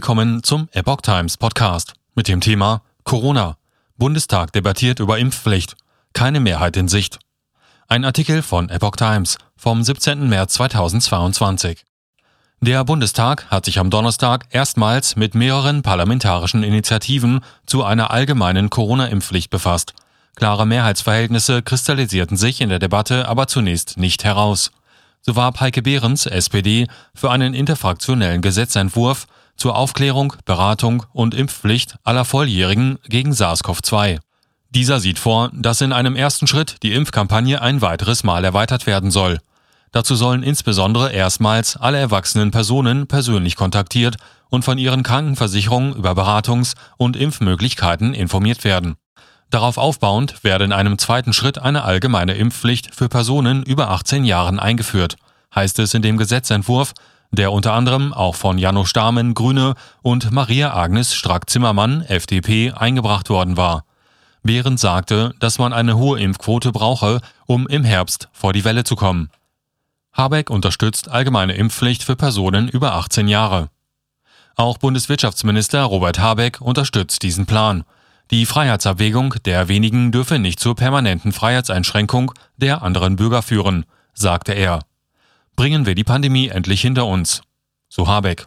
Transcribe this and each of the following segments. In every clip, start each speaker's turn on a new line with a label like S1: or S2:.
S1: Willkommen zum Epoch Times Podcast mit dem Thema Corona. Bundestag debattiert über Impfpflicht. Keine Mehrheit in Sicht. Ein Artikel von Epoch Times vom 17. März 2022. Der Bundestag hat sich am Donnerstag erstmals mit mehreren parlamentarischen Initiativen zu einer allgemeinen Corona-Impfpflicht befasst. Klare Mehrheitsverhältnisse kristallisierten sich in der Debatte aber zunächst nicht heraus. So warb Heike Behrens, SPD, für einen interfraktionellen Gesetzentwurf zur Aufklärung, Beratung und Impfpflicht aller Volljährigen gegen SARS-CoV-2. Dieser sieht vor, dass in einem ersten Schritt die Impfkampagne ein weiteres Mal erweitert werden soll. Dazu sollen insbesondere erstmals alle erwachsenen Personen persönlich kontaktiert und von ihren Krankenversicherungen über Beratungs- und Impfmöglichkeiten informiert werden. Darauf aufbauend werde in einem zweiten Schritt eine allgemeine Impfpflicht für Personen über 18 Jahren eingeführt, heißt es in dem Gesetzentwurf, der unter anderem auch von Janno Stamen, Grüne und Maria Agnes Strack-Zimmermann, FDP, eingebracht worden war. Behrendt sagte, dass man eine hohe Impfquote brauche, um im Herbst vor die Welle zu kommen. Habeck unterstützt allgemeine Impfpflicht für Personen über 18 Jahre. Auch Bundeswirtschaftsminister Robert Habeck unterstützt diesen Plan. Die Freiheitsabwägung der wenigen dürfe nicht zur permanenten Freiheitseinschränkung der anderen Bürger führen, sagte er. Bringen wir die Pandemie endlich hinter uns. So Habeck.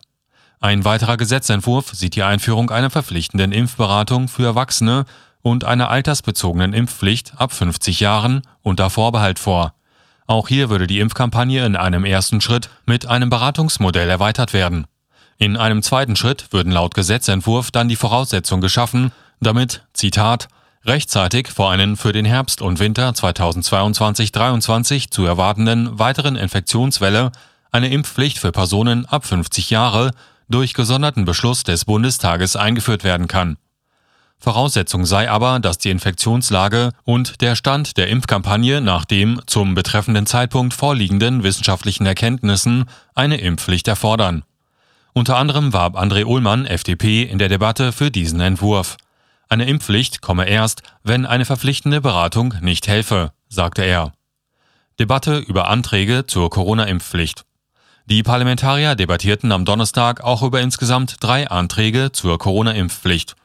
S1: Ein weiterer Gesetzentwurf sieht die Einführung einer verpflichtenden Impfberatung für Erwachsene und einer altersbezogenen Impfpflicht ab 50 Jahren unter Vorbehalt vor. Auch hier würde die Impfkampagne in einem ersten Schritt mit einem Beratungsmodell erweitert werden. In einem zweiten Schritt würden laut Gesetzentwurf dann die Voraussetzungen geschaffen, damit, Zitat, rechtzeitig vor einen für den Herbst und Winter 2022-23 zu erwartenden weiteren Infektionswelle eine Impfpflicht für Personen ab 50 Jahre durch gesonderten Beschluss des Bundestages eingeführt werden kann. Voraussetzung sei aber, dass die Infektionslage und der Stand der Impfkampagne nach dem zum betreffenden Zeitpunkt vorliegenden wissenschaftlichen Erkenntnissen eine Impfpflicht erfordern. Unter anderem warb André Ullmann, FDP, in der Debatte für diesen Entwurf. Eine Impfpflicht komme erst, wenn eine verpflichtende Beratung nicht helfe, sagte er. Debatte über Anträge zur Corona-Impfpflicht. Die Parlamentarier debattierten am Donnerstag auch über insgesamt drei Anträge zur Corona-Impfpflicht.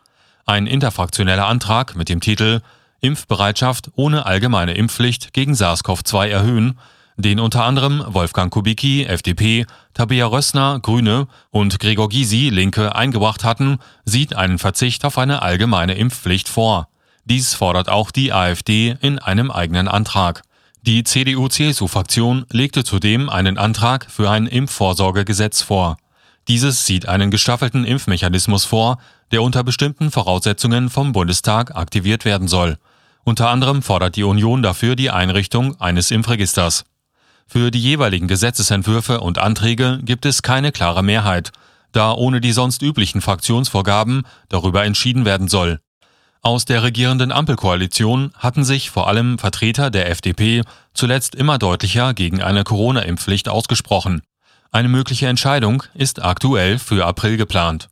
S1: Ein interfraktioneller Antrag mit dem Titel Impfbereitschaft ohne allgemeine Impfpflicht gegen SARS-CoV-2 erhöhen den unter anderem Wolfgang Kubicki, FDP, Tabea Rössner, Grüne und Gregor Gysi, Linke, eingebracht hatten, sieht einen Verzicht auf eine allgemeine Impfpflicht vor. Dies fordert auch die AfD in einem eigenen Antrag. Die CDU-CSU-Fraktion legte zudem einen Antrag für ein Impfvorsorgegesetz vor. Dieses sieht einen gestaffelten Impfmechanismus vor, der unter bestimmten Voraussetzungen vom Bundestag aktiviert werden soll. Unter anderem fordert die Union dafür die Einrichtung eines Impfregisters. Für die jeweiligen Gesetzesentwürfe und Anträge gibt es keine klare Mehrheit, da ohne die sonst üblichen Fraktionsvorgaben darüber entschieden werden soll. Aus der regierenden Ampelkoalition hatten sich vor allem Vertreter der FDP zuletzt immer deutlicher gegen eine Corona-Impfpflicht ausgesprochen. Eine mögliche Entscheidung ist aktuell für April geplant.